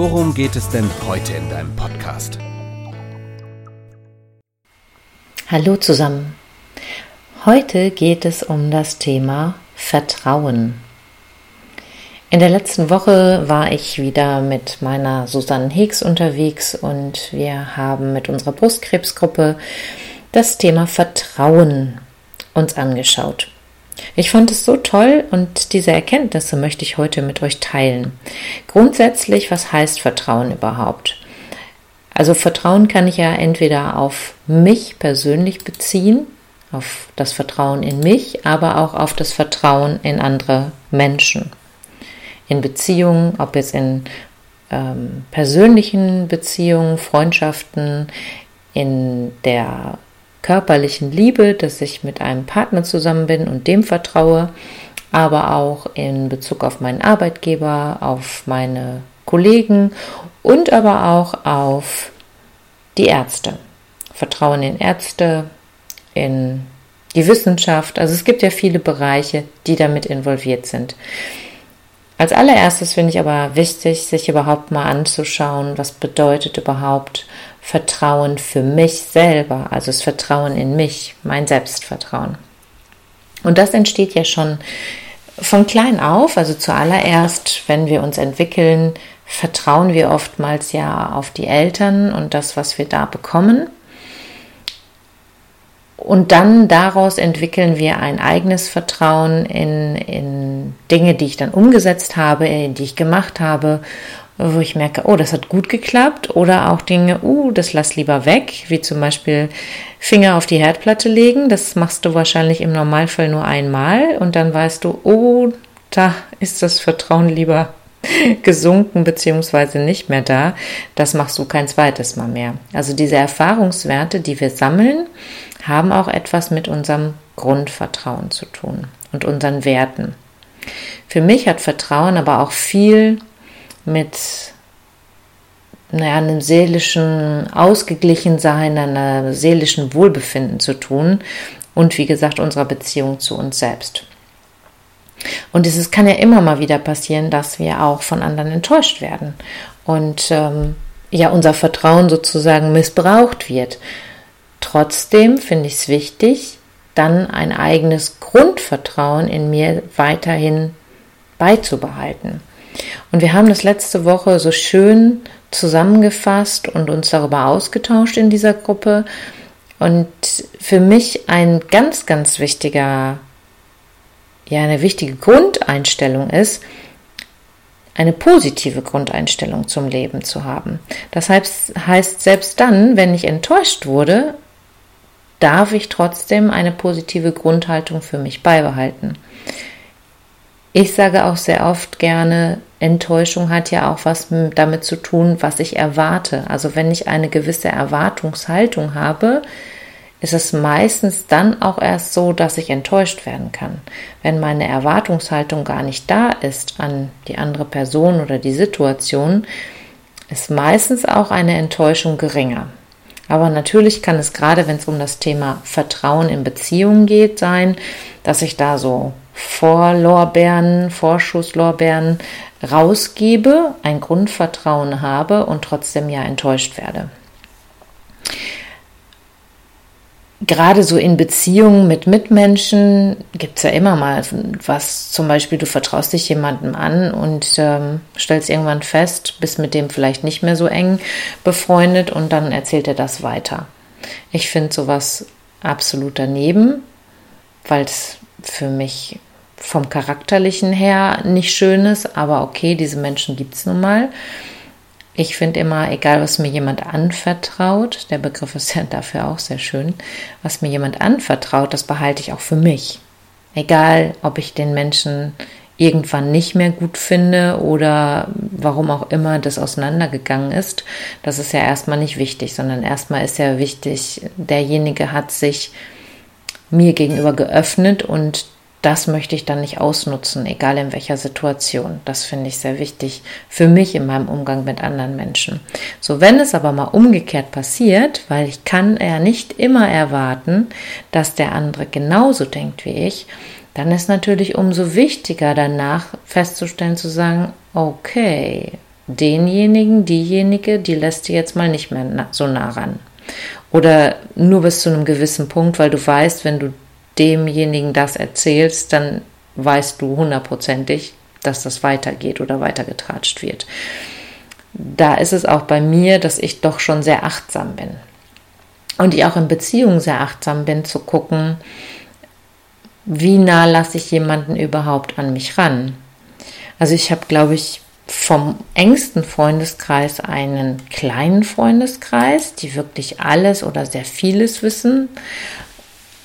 worum geht es denn heute in deinem Podcast? Hallo zusammen. Heute geht es um das Thema Vertrauen. In der letzten Woche war ich wieder mit meiner Susanne Hicks unterwegs und wir haben mit unserer Brustkrebsgruppe das Thema Vertrauen uns angeschaut. Ich fand es so toll und diese Erkenntnisse möchte ich heute mit euch teilen. Grundsätzlich, was heißt Vertrauen überhaupt? Also Vertrauen kann ich ja entweder auf mich persönlich beziehen, auf das Vertrauen in mich, aber auch auf das Vertrauen in andere Menschen. In Beziehungen, ob es in ähm, persönlichen Beziehungen, Freundschaften, in der körperlichen Liebe, dass ich mit einem Partner zusammen bin und dem vertraue, aber auch in Bezug auf meinen Arbeitgeber, auf meine Kollegen und aber auch auf die Ärzte. Vertrauen in Ärzte, in die Wissenschaft. Also es gibt ja viele Bereiche, die damit involviert sind. Als allererstes finde ich aber wichtig, sich überhaupt mal anzuschauen, was bedeutet überhaupt Vertrauen für mich selber, also das Vertrauen in mich, mein Selbstvertrauen. Und das entsteht ja schon von klein auf, also zuallererst, wenn wir uns entwickeln, vertrauen wir oftmals ja auf die Eltern und das, was wir da bekommen. Und dann daraus entwickeln wir ein eigenes Vertrauen in, in Dinge, die ich dann umgesetzt habe, die ich gemacht habe, wo ich merke, oh, das hat gut geklappt. Oder auch Dinge, uh, das lass lieber weg, wie zum Beispiel Finger auf die Herdplatte legen. Das machst du wahrscheinlich im Normalfall nur einmal und dann weißt du, oh, da ist das Vertrauen lieber gesunken beziehungsweise nicht mehr da. Das machst du kein zweites Mal mehr. Also diese Erfahrungswerte, die wir sammeln, haben auch etwas mit unserem Grundvertrauen zu tun und unseren Werten. Für mich hat Vertrauen aber auch viel mit naja, einem seelischen Ausgeglichensein, einem seelischen Wohlbefinden zu tun und wie gesagt unserer Beziehung zu uns selbst. Und es kann ja immer mal wieder passieren, dass wir auch von anderen enttäuscht werden und ähm, ja unser Vertrauen sozusagen missbraucht wird. Trotzdem finde ich es wichtig, dann ein eigenes Grundvertrauen in mir weiterhin beizubehalten. Und wir haben das letzte Woche so schön zusammengefasst und uns darüber ausgetauscht in dieser Gruppe. Und für mich ein ganz, ganz wichtiger, ja, eine wichtige Grundeinstellung ist, eine positive Grundeinstellung zum Leben zu haben. Das heißt, heißt, selbst dann, wenn ich enttäuscht wurde, darf ich trotzdem eine positive Grundhaltung für mich beibehalten. Ich sage auch sehr oft gerne, Enttäuschung hat ja auch was damit zu tun, was ich erwarte. Also wenn ich eine gewisse Erwartungshaltung habe, ist es meistens dann auch erst so, dass ich enttäuscht werden kann. Wenn meine Erwartungshaltung gar nicht da ist an die andere Person oder die Situation, ist meistens auch eine Enttäuschung geringer. Aber natürlich kann es gerade, wenn es um das Thema Vertrauen in Beziehungen geht, sein, dass ich da so Vorlorbeeren, Vorschusslorbeeren rausgebe, ein Grundvertrauen habe und trotzdem ja enttäuscht werde gerade so in Beziehungen mit Mitmenschen gibt es ja immer mal was, zum Beispiel du vertraust dich jemandem an und ähm, stellst irgendwann fest, bist mit dem vielleicht nicht mehr so eng befreundet und dann erzählt er das weiter. Ich finde sowas absolut daneben, weil es für mich vom charakterlichen her nicht schön ist, aber okay, diese Menschen gibt es nun mal. Ich finde immer, egal was mir jemand anvertraut, der Begriff ist ja dafür auch sehr schön, was mir jemand anvertraut, das behalte ich auch für mich. Egal, ob ich den Menschen irgendwann nicht mehr gut finde oder warum auch immer das auseinandergegangen ist. Das ist ja erstmal nicht wichtig, sondern erstmal ist ja wichtig, derjenige hat sich mir gegenüber geöffnet und das möchte ich dann nicht ausnutzen, egal in welcher Situation. Das finde ich sehr wichtig für mich in meinem Umgang mit anderen Menschen. So, wenn es aber mal umgekehrt passiert, weil ich kann ja nicht immer erwarten, dass der andere genauso denkt wie ich, dann ist natürlich umso wichtiger danach festzustellen, zu sagen, okay, denjenigen, diejenige, die lässt dir jetzt mal nicht mehr so nah ran. Oder nur bis zu einem gewissen Punkt, weil du weißt, wenn du demjenigen das erzählst, dann weißt du hundertprozentig, dass das weitergeht oder weitergetratscht wird. Da ist es auch bei mir, dass ich doch schon sehr achtsam bin. Und ich auch in Beziehungen sehr achtsam bin, zu gucken, wie nah lasse ich jemanden überhaupt an mich ran. Also ich habe, glaube ich, vom engsten Freundeskreis einen kleinen Freundeskreis, die wirklich alles oder sehr vieles wissen.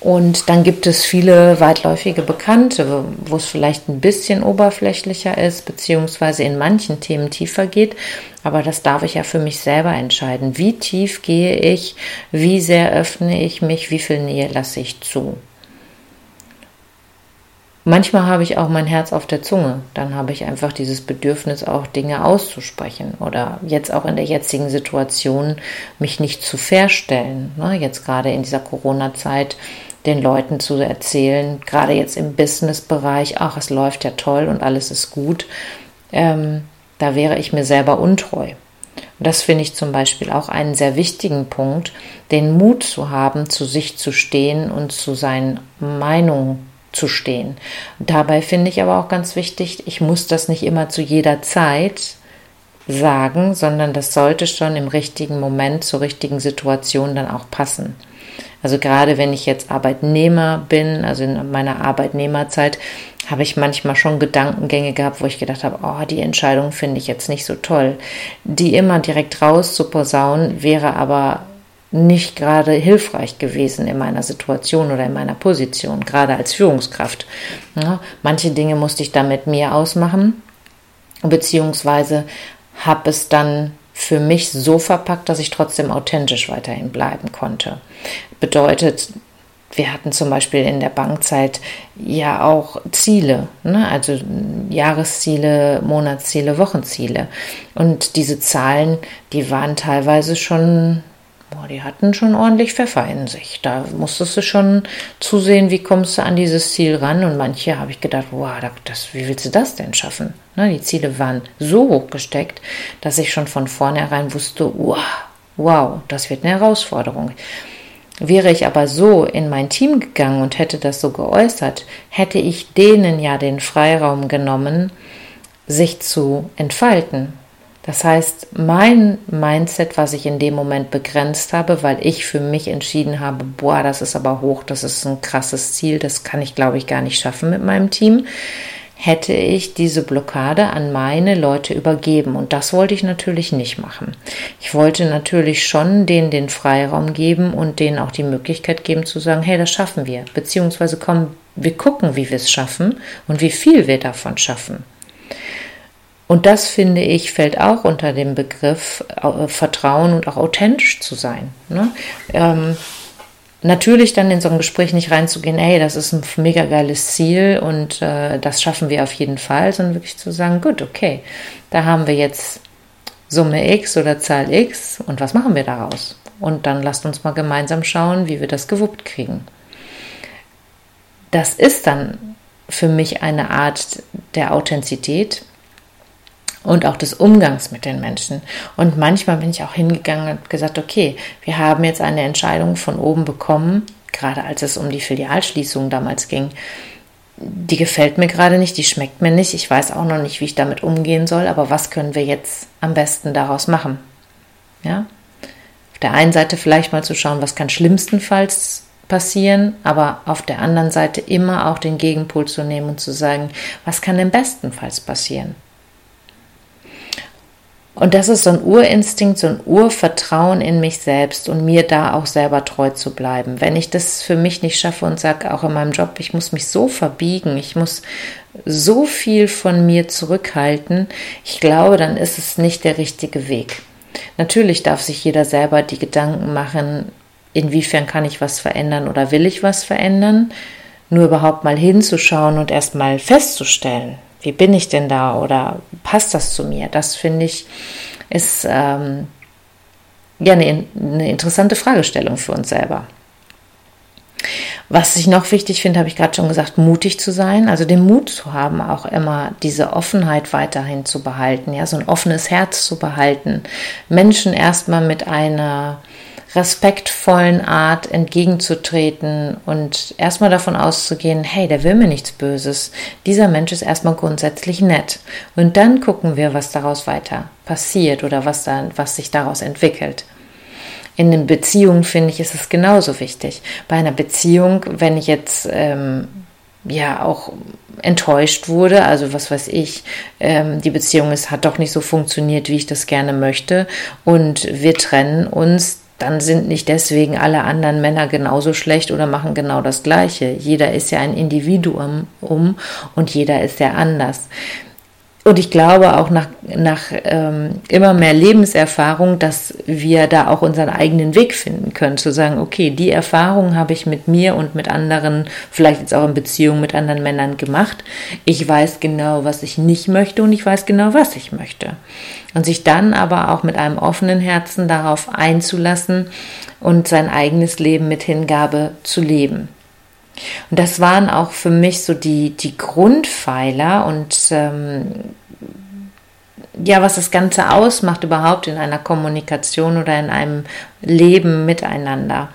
Und dann gibt es viele weitläufige Bekannte, wo es vielleicht ein bisschen oberflächlicher ist, beziehungsweise in manchen Themen tiefer geht. Aber das darf ich ja für mich selber entscheiden. Wie tief gehe ich? Wie sehr öffne ich mich? Wie viel Nähe lasse ich zu? Manchmal habe ich auch mein Herz auf der Zunge. Dann habe ich einfach dieses Bedürfnis, auch Dinge auszusprechen oder jetzt auch in der jetzigen Situation mich nicht zu verstellen. Ne? Jetzt gerade in dieser Corona-Zeit den Leuten zu erzählen, gerade jetzt im Business-Bereich, ach, es läuft ja toll und alles ist gut. Ähm, da wäre ich mir selber untreu. Das finde ich zum Beispiel auch einen sehr wichtigen Punkt, den Mut zu haben, zu sich zu stehen und zu seinen Meinungen zu stehen. Dabei finde ich aber auch ganz wichtig, ich muss das nicht immer zu jeder Zeit sagen, sondern das sollte schon im richtigen Moment zur richtigen Situation dann auch passen. Also gerade wenn ich jetzt Arbeitnehmer bin, also in meiner Arbeitnehmerzeit, habe ich manchmal schon Gedankengänge gehabt, wo ich gedacht habe, oh, die Entscheidung finde ich jetzt nicht so toll. Die immer direkt raus zu posaunen, wäre aber nicht gerade hilfreich gewesen in meiner Situation oder in meiner Position, gerade als Führungskraft. Ja, manche Dinge musste ich dann mit mir ausmachen, beziehungsweise habe es dann für mich so verpackt, dass ich trotzdem authentisch weiterhin bleiben konnte. Bedeutet, wir hatten zum Beispiel in der Bankzeit ja auch Ziele, ne? also Jahresziele, Monatsziele, Wochenziele. Und diese Zahlen, die waren teilweise schon Boah, die hatten schon ordentlich Pfeffer in sich. Da musstest du schon zusehen, wie kommst du an dieses Ziel ran. Und manche habe ich gedacht, wow, das, wie willst du das denn schaffen? Ne, die Ziele waren so hoch gesteckt, dass ich schon von vornherein wusste, wow, wow, das wird eine Herausforderung. Wäre ich aber so in mein Team gegangen und hätte das so geäußert, hätte ich denen ja den Freiraum genommen, sich zu entfalten, das heißt, mein Mindset, was ich in dem Moment begrenzt habe, weil ich für mich entschieden habe, boah, das ist aber hoch, das ist ein krasses Ziel, das kann ich, glaube ich, gar nicht schaffen mit meinem Team, hätte ich diese Blockade an meine Leute übergeben. Und das wollte ich natürlich nicht machen. Ich wollte natürlich schon denen den Freiraum geben und denen auch die Möglichkeit geben zu sagen, hey, das schaffen wir. Beziehungsweise komm, wir gucken, wie wir es schaffen und wie viel wir davon schaffen. Und das finde ich fällt auch unter den Begriff äh, Vertrauen und auch authentisch zu sein. Ne? Ähm, natürlich dann in so ein Gespräch nicht reinzugehen, ey, das ist ein mega geiles Ziel und äh, das schaffen wir auf jeden Fall, sondern wirklich zu sagen, gut, okay, da haben wir jetzt Summe X oder Zahl X und was machen wir daraus? Und dann lasst uns mal gemeinsam schauen, wie wir das gewuppt kriegen. Das ist dann für mich eine Art der Authentizität, und auch des Umgangs mit den Menschen. Und manchmal bin ich auch hingegangen und gesagt, okay, wir haben jetzt eine Entscheidung von oben bekommen, gerade als es um die Filialschließung damals ging. Die gefällt mir gerade nicht, die schmeckt mir nicht. Ich weiß auch noch nicht, wie ich damit umgehen soll, aber was können wir jetzt am besten daraus machen? Ja? Auf der einen Seite vielleicht mal zu schauen, was kann schlimmstenfalls passieren, aber auf der anderen Seite immer auch den Gegenpol zu nehmen und zu sagen, was kann denn bestenfalls passieren? Und das ist so ein Urinstinkt, so ein Urvertrauen in mich selbst und mir da auch selber treu zu bleiben. Wenn ich das für mich nicht schaffe und sage, auch in meinem Job, ich muss mich so verbiegen, ich muss so viel von mir zurückhalten, ich glaube, dann ist es nicht der richtige Weg. Natürlich darf sich jeder selber die Gedanken machen, inwiefern kann ich was verändern oder will ich was verändern. Nur überhaupt mal hinzuschauen und erstmal festzustellen, wie bin ich denn da oder passt das zu mir? Das finde ich ist ähm, ja eine, eine interessante Fragestellung für uns selber. Was ich noch wichtig finde, habe ich gerade schon gesagt, mutig zu sein, also den Mut zu haben, auch immer diese Offenheit weiterhin zu behalten, ja, so ein offenes Herz zu behalten, Menschen erstmal mit einer respektvollen Art entgegenzutreten und erstmal davon auszugehen, hey, der will mir nichts Böses. Dieser Mensch ist erstmal grundsätzlich nett. Und dann gucken wir, was daraus weiter passiert oder was, dann, was sich daraus entwickelt. In den Beziehungen finde ich, ist es genauso wichtig. Bei einer Beziehung, wenn ich jetzt ähm, ja auch enttäuscht wurde, also was weiß ich, ähm, die Beziehung ist, hat doch nicht so funktioniert, wie ich das gerne möchte und wir trennen uns, dann sind nicht deswegen alle anderen Männer genauso schlecht oder machen genau das Gleiche. Jeder ist ja ein Individuum um und jeder ist ja anders. Und ich glaube auch nach, nach ähm, immer mehr Lebenserfahrung, dass wir da auch unseren eigenen Weg finden können, zu sagen, okay, die Erfahrung habe ich mit mir und mit anderen, vielleicht jetzt auch in Beziehung mit anderen Männern gemacht. Ich weiß genau, was ich nicht möchte und ich weiß genau, was ich möchte. Und sich dann aber auch mit einem offenen Herzen darauf einzulassen und sein eigenes Leben mit Hingabe zu leben. Und das waren auch für mich so die, die Grundpfeiler und ähm, ja, was das Ganze ausmacht überhaupt in einer Kommunikation oder in einem Leben miteinander.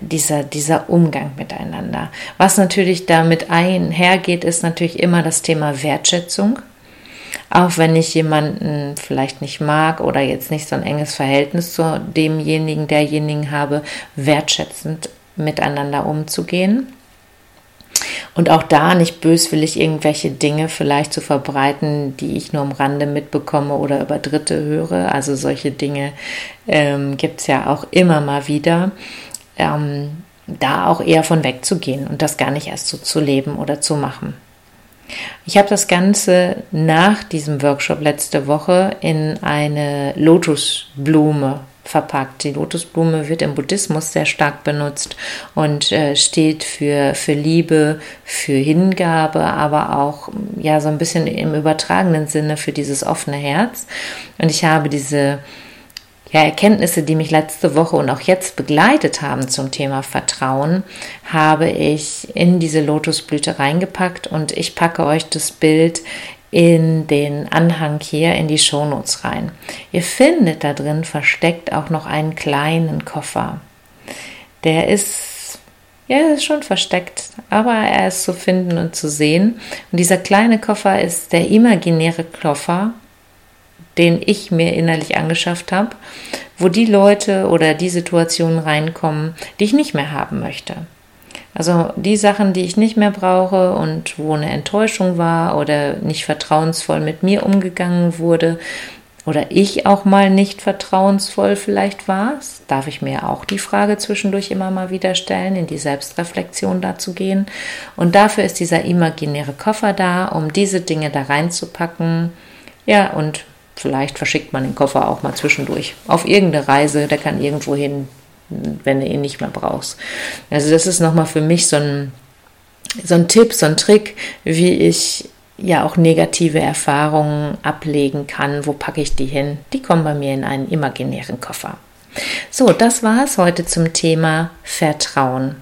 Dieser, dieser Umgang miteinander. Was natürlich damit einhergeht, ist natürlich immer das Thema Wertschätzung. Auch wenn ich jemanden vielleicht nicht mag oder jetzt nicht so ein enges Verhältnis zu demjenigen, derjenigen habe, wertschätzend miteinander umzugehen. Und auch da nicht böswillig irgendwelche Dinge vielleicht zu verbreiten, die ich nur am Rande mitbekomme oder über Dritte höre. Also solche Dinge ähm, gibt es ja auch immer mal wieder. Ähm, da auch eher von wegzugehen und das gar nicht erst so zu leben oder zu machen. Ich habe das Ganze nach diesem Workshop letzte Woche in eine Lotusblume verpackt. Die Lotusblume wird im Buddhismus sehr stark benutzt und äh, steht für, für Liebe, für Hingabe, aber auch ja so ein bisschen im übertragenen Sinne für dieses offene Herz. Und ich habe diese ja, Erkenntnisse, die mich letzte Woche und auch jetzt begleitet haben zum Thema Vertrauen, habe ich in diese Lotusblüte reingepackt und ich packe euch das Bild in den Anhang hier in die Shownotes rein. Ihr findet da drin versteckt auch noch einen kleinen Koffer. Der ist, ja, ist schon versteckt, aber er ist zu finden und zu sehen. Und dieser kleine Koffer ist der imaginäre Koffer, den ich mir innerlich angeschafft habe, wo die Leute oder die Situationen reinkommen, die ich nicht mehr haben möchte. Also die Sachen, die ich nicht mehr brauche und wo eine Enttäuschung war oder nicht vertrauensvoll mit mir umgegangen wurde oder ich auch mal nicht vertrauensvoll vielleicht war, darf ich mir auch die Frage zwischendurch immer mal wieder stellen, in die Selbstreflexion da zu gehen. Und dafür ist dieser imaginäre Koffer da, um diese Dinge da reinzupacken. Ja, und vielleicht verschickt man den Koffer auch mal zwischendurch auf irgendeine Reise, der kann irgendwo hin, wenn du ihn nicht mehr brauchst. Also das ist nochmal für mich so ein, so ein Tipp, so ein Trick, wie ich ja auch negative Erfahrungen ablegen kann. Wo packe ich die hin? Die kommen bei mir in einen imaginären Koffer. So, das war es heute zum Thema Vertrauen.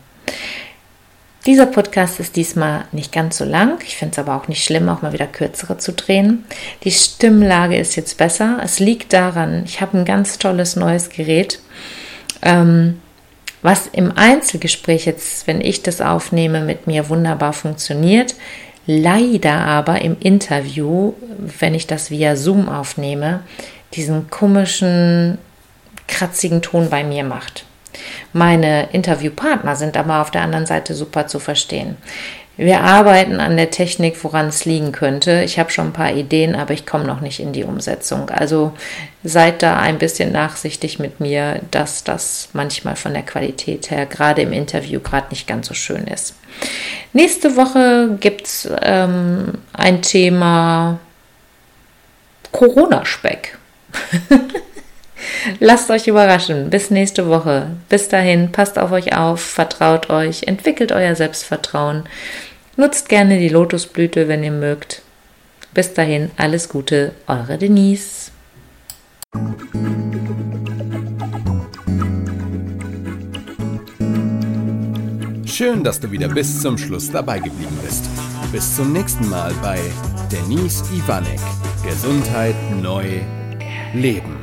Dieser Podcast ist diesmal nicht ganz so lang. Ich finde es aber auch nicht schlimm, auch mal wieder kürzere zu drehen. Die Stimmlage ist jetzt besser. Es liegt daran, ich habe ein ganz tolles neues Gerät ähm, was im Einzelgespräch jetzt, wenn ich das aufnehme, mit mir wunderbar funktioniert, leider aber im Interview, wenn ich das via Zoom aufnehme, diesen komischen, kratzigen Ton bei mir macht. Meine Interviewpartner sind aber auf der anderen Seite super zu verstehen. Wir arbeiten an der Technik, woran es liegen könnte. Ich habe schon ein paar Ideen, aber ich komme noch nicht in die Umsetzung. Also seid da ein bisschen nachsichtig mit mir, dass das manchmal von der Qualität her gerade im Interview gerade nicht ganz so schön ist. Nächste Woche gibt es ähm, ein Thema Corona-Speck. Lasst euch überraschen. Bis nächste Woche. Bis dahin, passt auf euch auf, vertraut euch, entwickelt euer Selbstvertrauen. Nutzt gerne die Lotusblüte, wenn ihr mögt. Bis dahin, alles Gute, eure Denise. Schön, dass du wieder bis zum Schluss dabei geblieben bist. Bis zum nächsten Mal bei Denise Ivanek. Gesundheit neu leben.